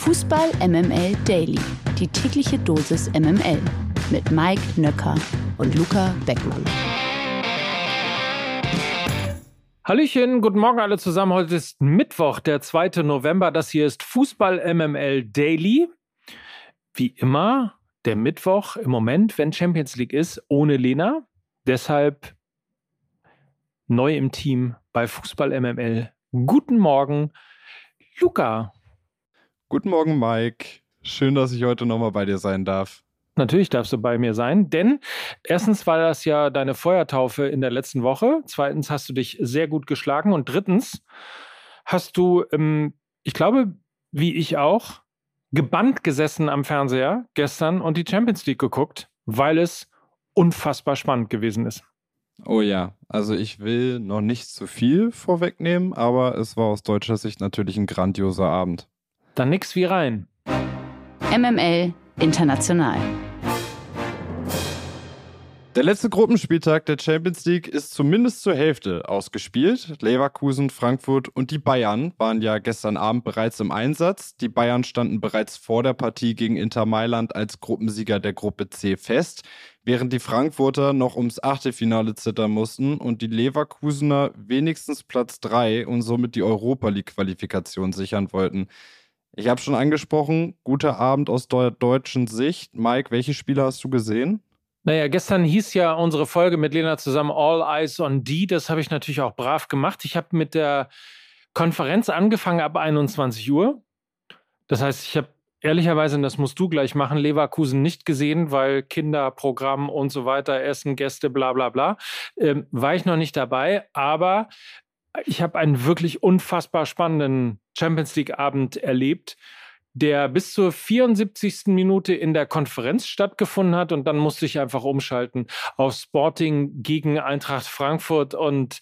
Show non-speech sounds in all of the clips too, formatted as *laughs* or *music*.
Fußball MML Daily. Die tägliche Dosis MML. Mit Mike Nöcker und Luca Beckmann. Hallöchen, guten Morgen alle zusammen. Heute ist Mittwoch, der 2. November. Das hier ist Fußball MML Daily. Wie immer, der Mittwoch im Moment, wenn Champions League ist, ohne Lena. Deshalb neu im Team bei Fußball MML. Guten Morgen, Luca. Guten Morgen, Mike. Schön, dass ich heute nochmal bei dir sein darf. Natürlich darfst du bei mir sein, denn erstens war das ja deine Feuertaufe in der letzten Woche. Zweitens hast du dich sehr gut geschlagen. Und drittens hast du, ähm, ich glaube, wie ich auch, gebannt gesessen am Fernseher gestern und die Champions League geguckt, weil es unfassbar spannend gewesen ist. Oh ja, also ich will noch nicht zu viel vorwegnehmen, aber es war aus deutscher Sicht natürlich ein grandioser Abend. Dann nix wie rein. MML International. Der letzte Gruppenspieltag der Champions League ist zumindest zur Hälfte ausgespielt. Leverkusen, Frankfurt und die Bayern waren ja gestern Abend bereits im Einsatz. Die Bayern standen bereits vor der Partie gegen Inter Mailand als Gruppensieger der Gruppe C fest, während die Frankfurter noch ums Achtelfinale zittern mussten und die Leverkusener wenigstens Platz 3 und somit die Europa League Qualifikation sichern wollten. Ich habe schon angesprochen, guter Abend aus der deutschen Sicht. Mike, welche Spiele hast du gesehen? Naja, gestern hieß ja unsere Folge mit Lena zusammen All Eyes on D. Das habe ich natürlich auch brav gemacht. Ich habe mit der Konferenz angefangen ab 21 Uhr. Das heißt, ich habe ehrlicherweise, und das musst du gleich machen, Leverkusen nicht gesehen, weil Kinderprogramm und so weiter, Essen, Gäste, bla bla bla. Ähm, war ich noch nicht dabei, aber ich habe einen wirklich unfassbar spannenden Champions League-Abend erlebt der bis zur 74. Minute in der Konferenz stattgefunden hat und dann musste ich einfach umschalten auf Sporting gegen Eintracht Frankfurt und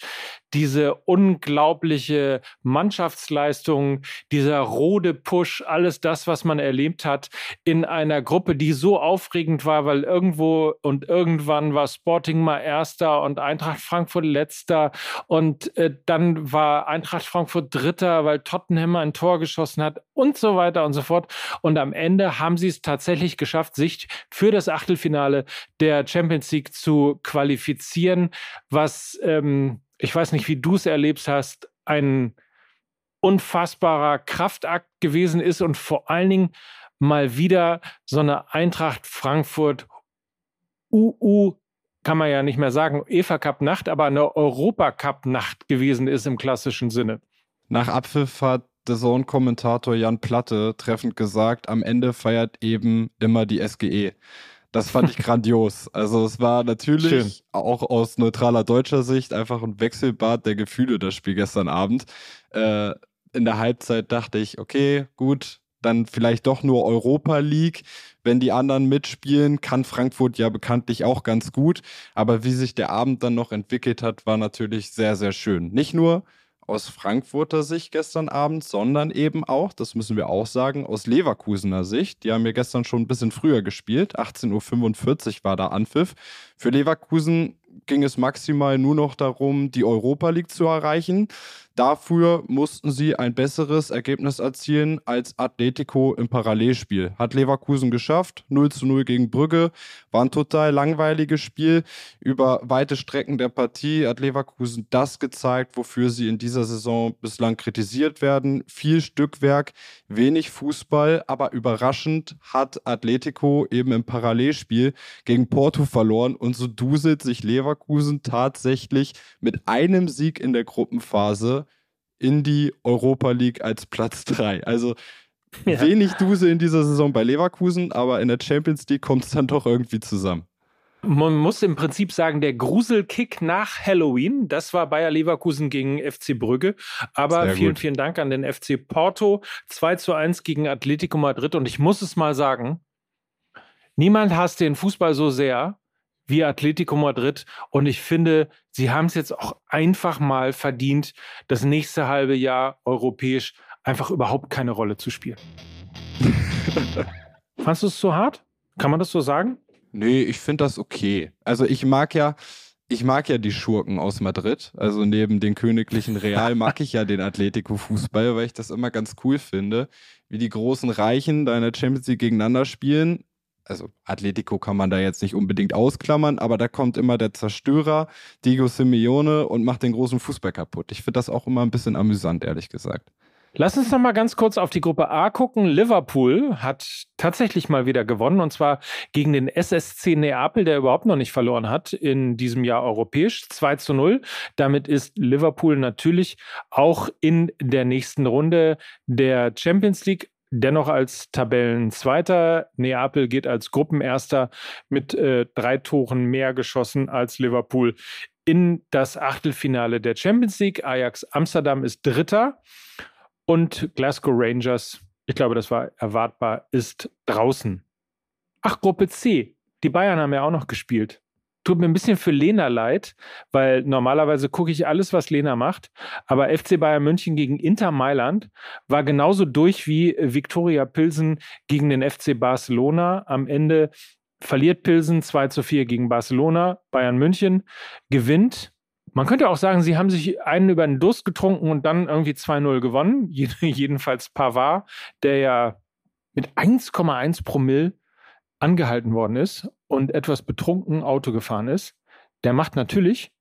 diese unglaubliche Mannschaftsleistung, dieser rote Push, alles das, was man erlebt hat in einer Gruppe, die so aufregend war, weil irgendwo und irgendwann war Sporting mal Erster und Eintracht Frankfurt Letzter und äh, dann war Eintracht Frankfurt Dritter, weil Tottenham ein Tor geschossen hat und so weiter und so fort. Und am Ende haben sie es tatsächlich geschafft, sich für das Achtelfinale der Champions League zu qualifizieren, was ähm, ich weiß nicht, wie du es erlebt hast, ein unfassbarer Kraftakt gewesen ist und vor allen Dingen mal wieder so eine Eintracht Frankfurt UU kann man ja nicht mehr sagen, EFA Cup Nacht, aber eine Europa Cup Nacht gewesen ist im klassischen Sinne. Nach Abpfiff hat der Zone-Kommentator Jan Platte treffend gesagt, am Ende feiert eben immer die SGE. Das fand ich *laughs* grandios. Also es war natürlich Schön. auch aus neutraler deutscher Sicht einfach ein Wechselbad der Gefühle, das Spiel gestern Abend. Äh, in der Halbzeit dachte ich, okay, gut, dann vielleicht doch nur Europa League. Wenn die anderen mitspielen, kann Frankfurt ja bekanntlich auch ganz gut. Aber wie sich der Abend dann noch entwickelt hat, war natürlich sehr, sehr schön. Nicht nur aus Frankfurter Sicht gestern Abend, sondern eben auch, das müssen wir auch sagen, aus Leverkusener Sicht. Die haben ja gestern schon ein bisschen früher gespielt. 18.45 Uhr war da Anpfiff. Für Leverkusen ging es maximal nur noch darum, die Europa League zu erreichen. Dafür mussten sie ein besseres Ergebnis erzielen als Atletico im Parallelspiel. Hat Leverkusen geschafft, 0 zu 0 gegen Brügge, war ein total langweiliges Spiel. Über weite Strecken der Partie hat Leverkusen das gezeigt, wofür sie in dieser Saison bislang kritisiert werden. Viel Stückwerk, wenig Fußball, aber überraschend hat Atletico eben im Parallelspiel gegen Porto verloren und so duselt sich Leverkusen tatsächlich mit einem Sieg in der Gruppenphase in die Europa League als Platz 3. Also ja. wenig Duse in dieser Saison bei Leverkusen, aber in der Champions League kommt es dann doch irgendwie zusammen. Man muss im Prinzip sagen, der Gruselkick nach Halloween, das war Bayer Leverkusen gegen FC Brügge. Aber vielen, vielen Dank an den FC Porto. 2 zu 1 gegen Atletico Madrid. Und ich muss es mal sagen, niemand hasst den Fußball so sehr wie Atletico Madrid. Und ich finde, sie haben es jetzt auch einfach mal verdient, das nächste halbe Jahr europäisch einfach überhaupt keine Rolle zu spielen. *laughs* Fandest du es zu hart? Kann man das so sagen? Nee, ich finde das okay. Also ich mag ja, ich mag ja die Schurken aus Madrid. Also neben den königlichen Real mag ich ja den Atletico-Fußball, weil ich das immer ganz cool finde, wie die großen Reichen da in der Champions League gegeneinander spielen. Also Atletico kann man da jetzt nicht unbedingt ausklammern, aber da kommt immer der Zerstörer, Diego Simeone, und macht den großen Fußball kaputt. Ich finde das auch immer ein bisschen amüsant, ehrlich gesagt. Lass uns noch mal ganz kurz auf die Gruppe A gucken. Liverpool hat tatsächlich mal wieder gewonnen und zwar gegen den SSC Neapel, der überhaupt noch nicht verloren hat in diesem Jahr europäisch. 2 zu 0. Damit ist Liverpool natürlich auch in der nächsten Runde der Champions League dennoch als Tabellenzweiter. Neapel geht als Gruppenerster mit äh, drei Toren mehr geschossen als Liverpool in das Achtelfinale der Champions League. Ajax Amsterdam ist Dritter. Und Glasgow Rangers, ich glaube, das war erwartbar, ist draußen. Ach, Gruppe C. Die Bayern haben ja auch noch gespielt. Tut mir ein bisschen für Lena leid, weil normalerweise gucke ich alles, was Lena macht. Aber FC Bayern München gegen Inter Mailand war genauso durch wie Viktoria Pilsen gegen den FC Barcelona. Am Ende verliert Pilsen 2 zu 4 gegen Barcelona. Bayern München gewinnt man könnte auch sagen, sie haben sich einen über den Durst getrunken und dann irgendwie 2-0 gewonnen. *laughs* Jedenfalls Pavard, der ja mit 1,1 Promille angehalten worden ist und etwas betrunken Auto gefahren ist. Der macht natürlich,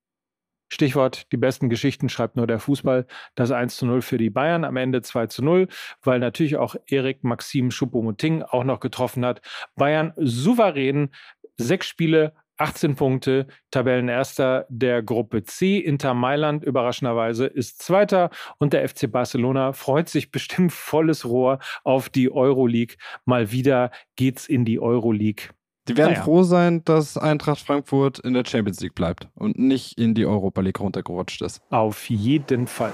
Stichwort, die besten Geschichten schreibt nur der Fußball, das 1 zu 0 für die Bayern, am Ende 2 zu 0, weil natürlich auch Erik Maxim Schuppomoting auch noch getroffen hat. Bayern souverän, sechs Spiele, 18 Punkte, Tabellenerster der Gruppe C. Inter Mailand überraschenderweise ist Zweiter und der FC Barcelona freut sich bestimmt volles Rohr auf die Euroleague. Mal wieder geht's in die Euroleague. Die werden naja. froh sein, dass Eintracht Frankfurt in der Champions League bleibt und nicht in die Europa League runtergerutscht ist. Auf jeden Fall.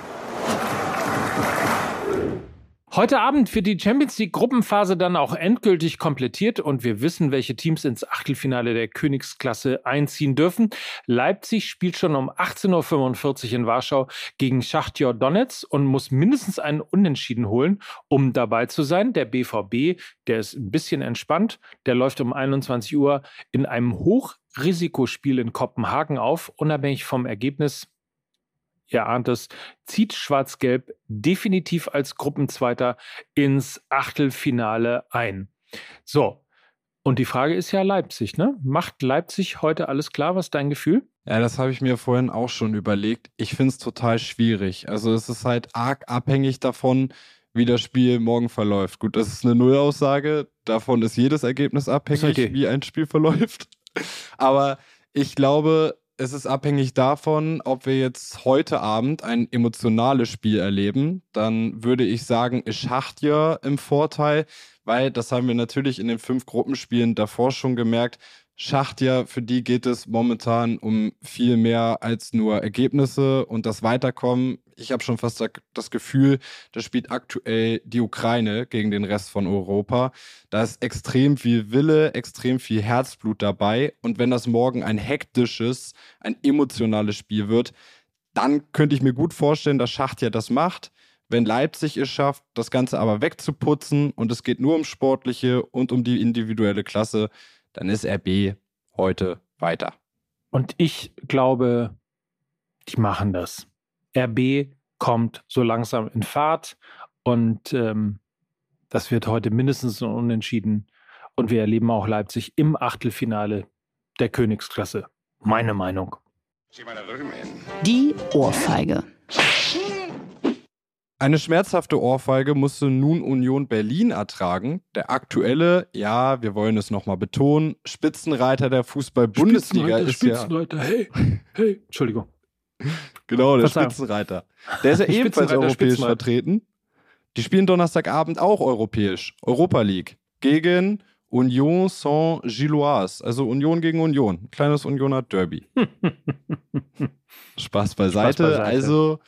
Heute Abend wird die Champions League Gruppenphase dann auch endgültig komplettiert und wir wissen, welche Teams ins Achtelfinale der Königsklasse einziehen dürfen. Leipzig spielt schon um 18.45 Uhr in Warschau gegen Schachtjor Donetsk und muss mindestens einen Unentschieden holen, um dabei zu sein. Der BVB, der ist ein bisschen entspannt, der läuft um 21 Uhr in einem Hochrisikospiel in Kopenhagen auf, unabhängig vom Ergebnis ihr ahnt es, zieht Schwarz-Gelb definitiv als Gruppenzweiter ins Achtelfinale ein. So, und die Frage ist ja Leipzig, ne? Macht Leipzig heute alles klar? Was ist dein Gefühl? Ja, das habe ich mir vorhin auch schon überlegt. Ich finde es total schwierig. Also es ist halt arg abhängig davon, wie das Spiel morgen verläuft. Gut, das ist eine Nullaussage. Davon ist jedes Ergebnis abhängig, okay. wie ein Spiel verläuft. *laughs* Aber ich glaube, es ist abhängig davon, ob wir jetzt heute Abend ein emotionales Spiel erleben. Dann würde ich sagen, ist Schachtja im Vorteil, weil das haben wir natürlich in den fünf Gruppenspielen davor schon gemerkt. Schachtja, für die geht es momentan um viel mehr als nur Ergebnisse und das Weiterkommen ich habe schon fast das Gefühl, da spielt aktuell die Ukraine gegen den Rest von Europa. Da ist extrem viel Wille, extrem viel Herzblut dabei. Und wenn das morgen ein hektisches, ein emotionales Spiel wird, dann könnte ich mir gut vorstellen, dass Schacht ja das macht. Wenn Leipzig es schafft, das Ganze aber wegzuputzen und es geht nur um Sportliche und um die individuelle Klasse, dann ist RB heute weiter. Und ich glaube, die machen das. RB kommt so langsam in Fahrt und ähm, das wird heute mindestens ein Unentschieden. Und wir erleben auch Leipzig im Achtelfinale der Königsklasse. Meine Meinung. Die Ohrfeige. Eine schmerzhafte Ohrfeige musste nun Union Berlin ertragen. Der aktuelle, ja, wir wollen es nochmal betonen, Spitzenreiter der Fußball-Bundesliga ist Spitzenreiter, ja. hey, hey, Entschuldigung. *laughs* Genau, der Spitzenreiter. Der ist ja *laughs* ebenfalls europäisch vertreten. Die spielen Donnerstagabend auch europäisch. Europa League. Gegen Union Saint-Gilloise. Also Union gegen Union. Kleines Unioner Derby. *laughs* Spaß beiseite. Spaß beiseite. Also,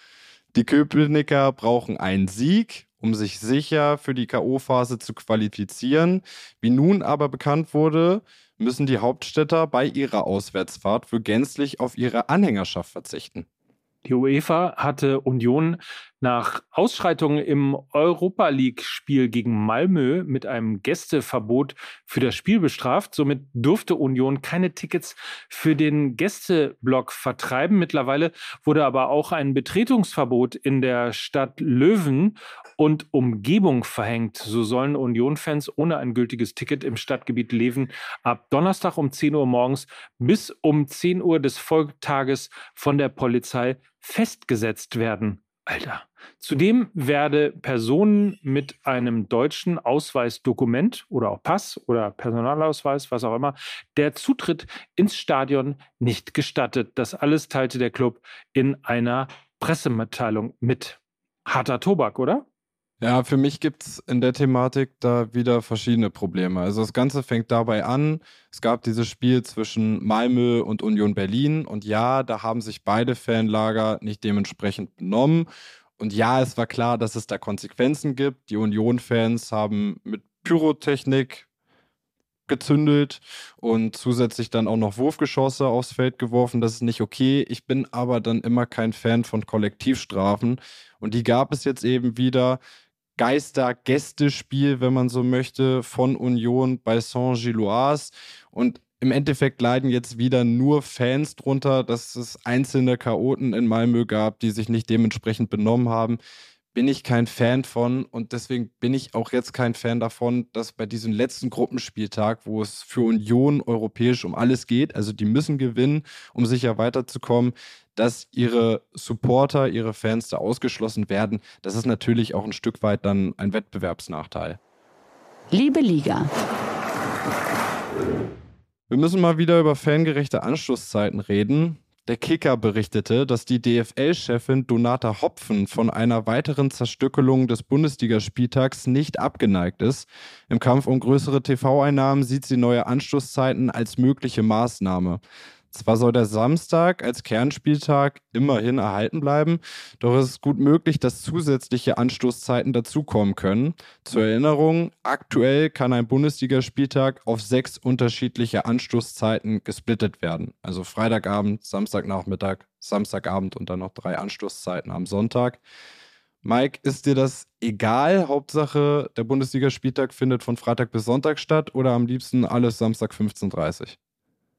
die Köpenicker brauchen einen Sieg, um sich sicher für die K.O.-Phase zu qualifizieren. Wie nun aber bekannt wurde, müssen die Hauptstädter bei ihrer Auswärtsfahrt für gänzlich auf ihre Anhängerschaft verzichten. Die UEFA hatte Union Nach Ausschreitungen im Europa League-Spiel gegen Malmö mit einem Gästeverbot für das Spiel bestraft. Somit durfte Union keine Tickets für den Gästeblock vertreiben. Mittlerweile wurde aber auch ein Betretungsverbot in der Stadt Löwen und Umgebung verhängt. So sollen Union-Fans ohne ein gültiges Ticket im Stadtgebiet Löwen ab Donnerstag um 10 Uhr morgens bis um 10 Uhr des Folgetages von der Polizei festgesetzt werden. Alter. Zudem werde Personen mit einem deutschen Ausweisdokument oder auch Pass oder Personalausweis, was auch immer, der Zutritt ins Stadion nicht gestattet. Das alles teilte der Club in einer Pressemitteilung mit. Harter Tobak, oder? Ja, für mich gibt es in der Thematik da wieder verschiedene Probleme. Also das Ganze fängt dabei an, es gab dieses Spiel zwischen Malmö und Union Berlin und ja, da haben sich beide Fanlager nicht dementsprechend benommen. Und ja, es war klar, dass es da Konsequenzen gibt. Die Union-Fans haben mit Pyrotechnik gezündelt und zusätzlich dann auch noch Wurfgeschosse aufs Feld geworfen. Das ist nicht okay. Ich bin aber dann immer kein Fan von Kollektivstrafen. Und die gab es jetzt eben wieder. Geister-Gästespiel, wenn man so möchte, von Union bei Saint-Gilloise. Und im Endeffekt leiden jetzt wieder nur Fans drunter, dass es einzelne Chaoten in Malmö gab, die sich nicht dementsprechend benommen haben. Bin ich kein Fan von und deswegen bin ich auch jetzt kein Fan davon, dass bei diesem letzten Gruppenspieltag, wo es für Union europäisch um alles geht, also die müssen gewinnen, um sicher weiterzukommen, dass ihre Supporter, ihre Fans da ausgeschlossen werden, das ist natürlich auch ein Stück weit dann ein Wettbewerbsnachteil. Liebe Liga. Wir müssen mal wieder über fangerechte Anschlusszeiten reden. Der Kicker berichtete, dass die DFL-Chefin Donata Hopfen von einer weiteren Zerstückelung des Bundesligaspieltags nicht abgeneigt ist. Im Kampf um größere TV-Einnahmen sieht sie neue Anschlusszeiten als mögliche Maßnahme. Zwar soll der Samstag als Kernspieltag immerhin erhalten bleiben, doch es ist gut möglich, dass zusätzliche Anstoßzeiten dazukommen können. Zur Erinnerung, aktuell kann ein Bundesligaspieltag auf sechs unterschiedliche Anstoßzeiten gesplittet werden. Also Freitagabend, Samstagnachmittag, Samstagabend und dann noch drei Anstoßzeiten am Sonntag. Mike, ist dir das egal? Hauptsache, der Bundesligaspieltag findet von Freitag bis Sonntag statt oder am liebsten alles Samstag 15.30 Uhr?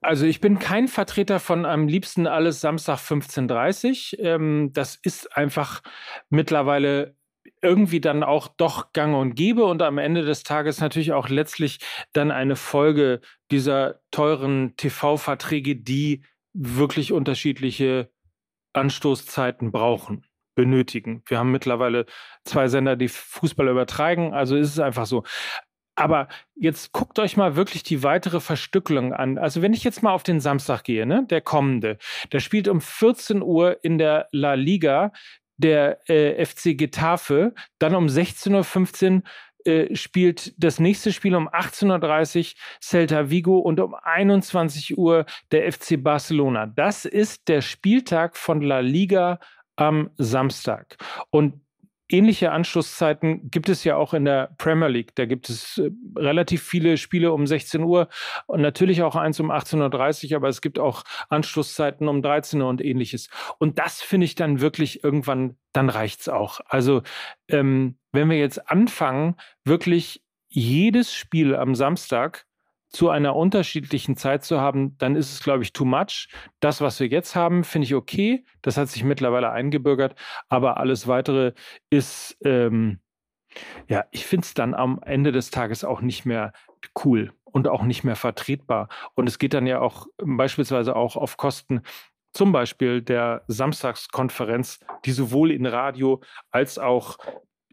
Also ich bin kein Vertreter von am liebsten alles Samstag 15.30 Uhr. Ähm, das ist einfach mittlerweile irgendwie dann auch doch gang und gäbe und am Ende des Tages natürlich auch letztlich dann eine Folge dieser teuren TV-Verträge, die wirklich unterschiedliche Anstoßzeiten brauchen benötigen. Wir haben mittlerweile zwei Sender, die Fußball übertragen, also ist es einfach so. Aber jetzt guckt euch mal wirklich die weitere Verstückelung an. Also wenn ich jetzt mal auf den Samstag gehe, ne, der kommende, der spielt um 14 Uhr in der La Liga der äh, FC Getafe, dann um 16.15 Uhr äh, spielt das nächste Spiel um 18.30 Uhr Celta Vigo und um 21 Uhr der FC Barcelona. Das ist der Spieltag von La Liga am Samstag. Und Ähnliche Anschlusszeiten gibt es ja auch in der Premier League. Da gibt es äh, relativ viele Spiele um 16 Uhr und natürlich auch eins um 18.30 Uhr, aber es gibt auch Anschlusszeiten um 13 Uhr und ähnliches. Und das finde ich dann wirklich irgendwann, dann reicht es auch. Also ähm, wenn wir jetzt anfangen, wirklich jedes Spiel am Samstag zu einer unterschiedlichen Zeit zu haben, dann ist es, glaube ich, too much. Das, was wir jetzt haben, finde ich okay. Das hat sich mittlerweile eingebürgert. Aber alles weitere ist, ähm, ja, ich finde es dann am Ende des Tages auch nicht mehr cool und auch nicht mehr vertretbar. Und es geht dann ja auch beispielsweise auch auf Kosten zum Beispiel der Samstagskonferenz, die sowohl in Radio als auch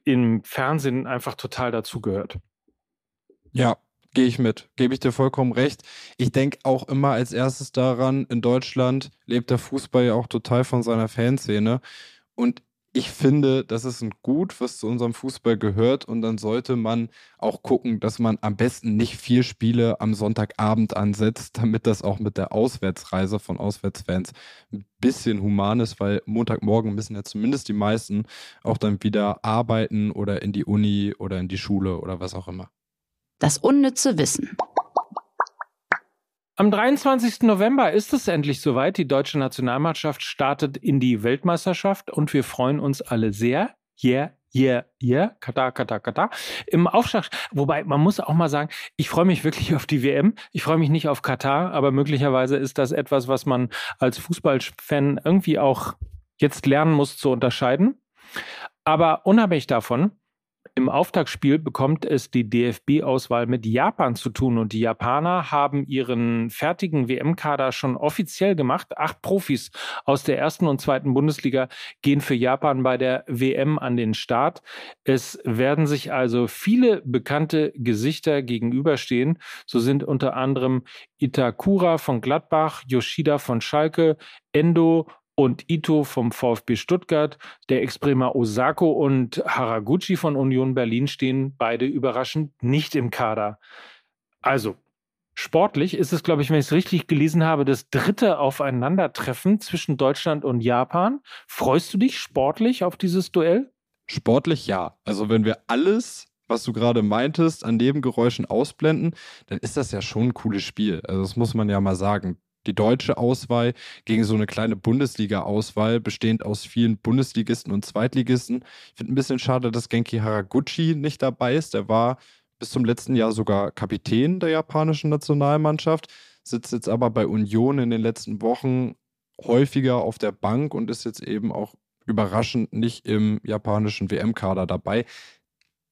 im Fernsehen einfach total dazugehört. Ja, Gehe ich mit, gebe ich dir vollkommen recht. Ich denke auch immer als erstes daran, in Deutschland lebt der Fußball ja auch total von seiner Fanszene. Und ich finde, das ist ein Gut, was zu unserem Fußball gehört. Und dann sollte man auch gucken, dass man am besten nicht vier Spiele am Sonntagabend ansetzt, damit das auch mit der Auswärtsreise von Auswärtsfans ein bisschen human ist, weil Montagmorgen müssen ja zumindest die meisten auch dann wieder arbeiten oder in die Uni oder in die Schule oder was auch immer. Das unnütze Wissen. Am 23. November ist es endlich soweit. Die deutsche Nationalmannschaft startet in die Weltmeisterschaft und wir freuen uns alle sehr. Yeah, yeah, yeah, Katar, Katar, Katar. Im Aufschlag, wobei man muss auch mal sagen, ich freue mich wirklich auf die WM. Ich freue mich nicht auf Katar, aber möglicherweise ist das etwas, was man als Fußballfan irgendwie auch jetzt lernen muss zu unterscheiden. Aber unabhängig davon, im Auftaktspiel bekommt es die DFB-Auswahl mit Japan zu tun und die Japaner haben ihren fertigen WM-Kader schon offiziell gemacht. Acht Profis aus der ersten und zweiten Bundesliga gehen für Japan bei der WM an den Start. Es werden sich also viele bekannte Gesichter gegenüberstehen. So sind unter anderem Itakura von Gladbach, Yoshida von Schalke, Endo und Ito vom VfB Stuttgart, der Ex-Bremer Osako und Haraguchi von Union Berlin stehen beide überraschend nicht im Kader. Also, sportlich ist es, glaube ich, wenn ich es richtig gelesen habe, das dritte Aufeinandertreffen zwischen Deutschland und Japan. Freust du dich sportlich auf dieses Duell? Sportlich ja. Also, wenn wir alles was du gerade meintest, an Nebengeräuschen ausblenden, dann ist das ja schon ein cooles Spiel. Also das muss man ja mal sagen die deutsche Auswahl gegen so eine kleine Bundesliga-Auswahl, bestehend aus vielen Bundesligisten und Zweitligisten. Ich finde ein bisschen schade, dass Genki Haraguchi nicht dabei ist. Der war bis zum letzten Jahr sogar Kapitän der japanischen Nationalmannschaft, sitzt jetzt aber bei Union in den letzten Wochen häufiger auf der Bank und ist jetzt eben auch überraschend nicht im japanischen WM-Kader dabei.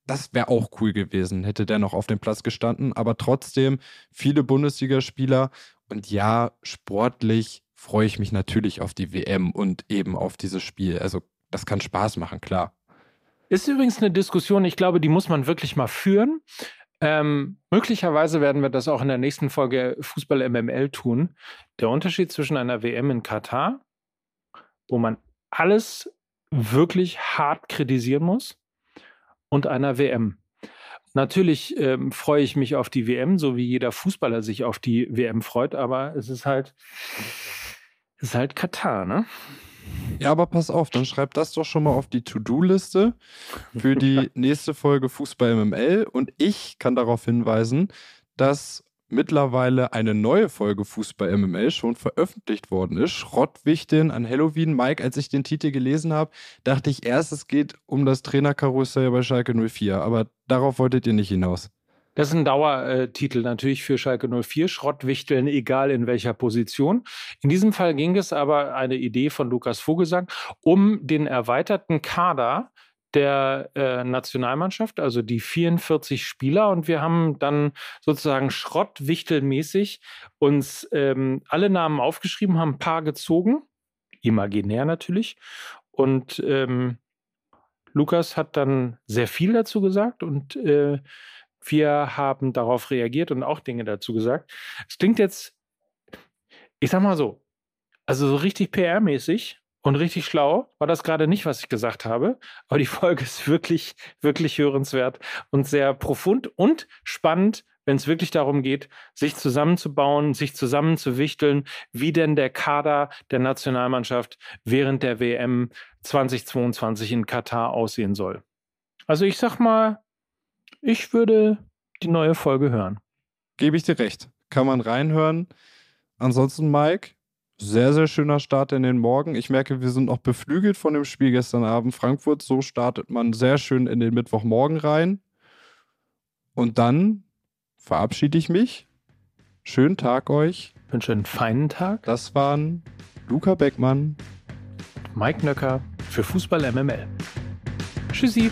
Das wäre auch cool gewesen, hätte der noch auf dem Platz gestanden. Aber trotzdem viele Bundesligaspieler und ja, sportlich freue ich mich natürlich auf die WM und eben auf dieses Spiel. Also das kann Spaß machen, klar. Ist übrigens eine Diskussion, ich glaube, die muss man wirklich mal führen. Ähm, möglicherweise werden wir das auch in der nächsten Folge Fußball MML tun. Der Unterschied zwischen einer WM in Katar, wo man alles wirklich hart kritisieren muss, und einer WM. Natürlich ähm, freue ich mich auf die WM, so wie jeder Fußballer sich auf die WM freut, aber es ist halt, es ist halt Katar, ne? Ja, aber pass auf, dann schreib das doch schon mal auf die To-Do-Liste für die *laughs* nächste Folge Fußball MML und ich kann darauf hinweisen, dass mittlerweile eine neue Folge Fußball MML schon veröffentlicht worden ist. Schrottwichteln an Halloween. Mike, als ich den Titel gelesen habe, dachte ich erst, es geht um das Trainerkarussell bei Schalke 04. Aber darauf wolltet ihr nicht hinaus. Das ist ein Dauertitel natürlich für Schalke 04. Schrottwichteln, egal in welcher Position. In diesem Fall ging es aber eine Idee von Lukas Vogelsang um den erweiterten Kader der äh, Nationalmannschaft, also die 44 Spieler. Und wir haben dann sozusagen schrottwichtelmäßig uns ähm, alle Namen aufgeschrieben, haben ein paar gezogen, imaginär natürlich. Und ähm, Lukas hat dann sehr viel dazu gesagt und äh, wir haben darauf reagiert und auch Dinge dazu gesagt. Es klingt jetzt, ich sag mal so, also so richtig PR-mäßig und richtig schlau war das gerade nicht, was ich gesagt habe. Aber die *laughs* Folge ist wirklich, wirklich hörenswert und sehr profund und spannend, wenn es wirklich darum geht, sich zusammenzubauen, sich zusammenzuwichteln, wie denn der Kader der Nationalmannschaft während der WM 2022 in Katar aussehen soll. Also ich sag mal, ich würde die neue Folge hören. Gebe ich dir recht. Kann man reinhören. Ansonsten, Mike, sehr, sehr schöner Start in den Morgen. Ich merke, wir sind noch beflügelt von dem Spiel gestern Abend Frankfurt. So startet man sehr schön in den Mittwochmorgen rein. Und dann verabschiede ich mich. Schönen Tag euch. Ich wünsche einen feinen Tag. Das waren Luca Beckmann, Mike Nöcker für Fußball MML. Tschüssi.